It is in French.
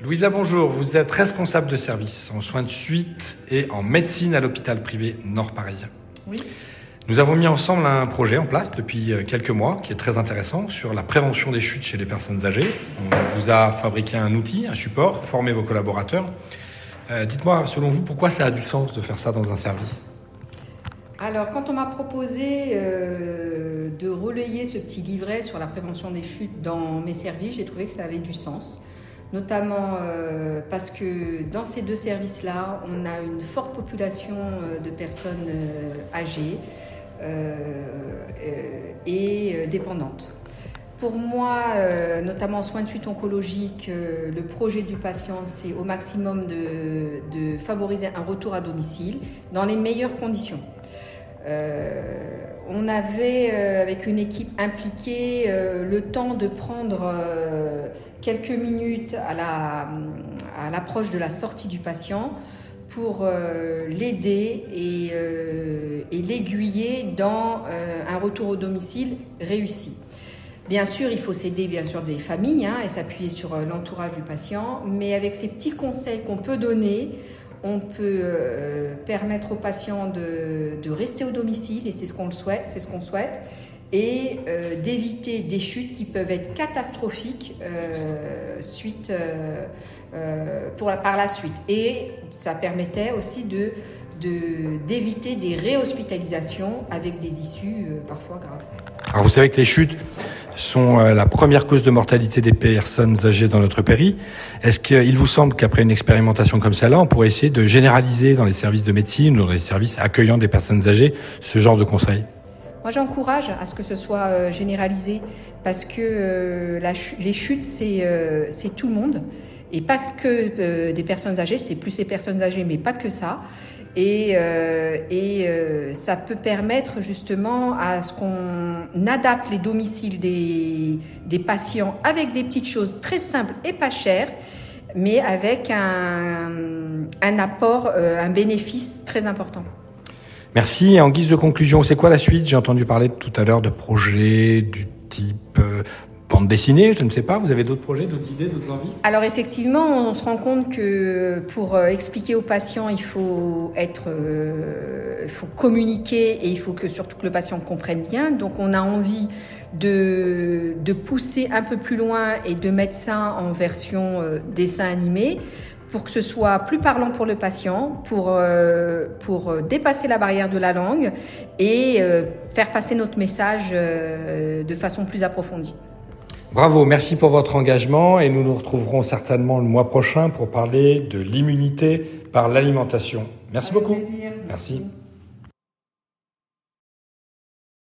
Louisa, bonjour. Vous êtes responsable de service en soins de suite et en médecine à l'hôpital privé Nord-Parisien. Oui. Nous avons mis ensemble un projet en place depuis euh, quelques mois qui est très intéressant sur la prévention des chutes chez les personnes âgées. On vous a fabriqué un outil, un support, formé vos collaborateurs. Euh, Dites-moi, selon vous, pourquoi ça a du sens de faire ça dans un service? Alors, quand on m'a proposé euh, de relayer ce petit livret sur la prévention des chutes dans mes services, j'ai trouvé que ça avait du sens. Notamment euh, parce que dans ces deux services-là, on a une forte population euh, de personnes euh, âgées et dépendantes. Pour moi, notamment en soins de suite oncologique, le projet du patient, c'est au maximum de favoriser un retour à domicile dans les meilleures conditions. Euh, on avait, euh, avec une équipe impliquée, euh, le temps de prendre quelques minutes à la- à l'approche de la sortie du patient pour l'aider et, l'aiguiller dans un retour au domicile réussi. Bien sûr, il faut s'aider bien sûr des familles hein, et s'appuyer sur l'entourage du patient, mais avec ces petits conseils qu'on peut donner, on peut euh, permettre au patient de, rester au domicile et c'est ce qu'on souhaite, c'est ce qu'on souhaite, et euh, d'éviter des chutes qui peuvent être catastrophiques euh, suite par la suite. Et ça permettait aussi de de- d'éviter des réhospitalisations avec des issues euh, parfois graves. Alors vous savez que les chutes sont euh, la première cause de mortalité des personnes âgées dans notre pays. Est-ce qu'il vous semble qu'après une expérimentation comme celle-là, on pourrait essayer de généraliser dans les services de médecine ou dans les services accueillant des personnes âgées ce genre de conseils? Moi, j'encourage à ce que ce soit euh, généralisé parce que la les chutes, c'est tout le monde. Et pas que euh, des personnes âgées, c'est plus les personnes âgées, mais pas que ça. Et, euh, et euh, ça peut permettre justement à ce qu'on adapte les domiciles des, des patients avec des petites choses très simples et pas chères, mais avec un, un apport, un bénéfice très important. Merci. En guise de conclusion, c'est quoi la suite? J'ai entendu parler tout à l'heure de projets du type bande dessinée, je ne sais pas. Vous avez d'autres projets, d'autres idées, d'autres envies? Alors effectivement, on se rend compte que pour euh, expliquer aux patients, il faut être, euh, il faut communiquer et il faut que surtout que le patient comprenne bien. Donc on a envie de, pousser un peu plus loin et de mettre ça en version euh, dessin animé pour que ce soit plus parlant pour le patient, pour, pour dépasser la barrière de la langue et faire passer notre message de façon plus approfondie. Bravo, merci pour votre engagement et nous nous retrouverons certainement le mois prochain pour parler de l'immunité par l'alimentation. Merci Avec beaucoup. plaisir. Merci.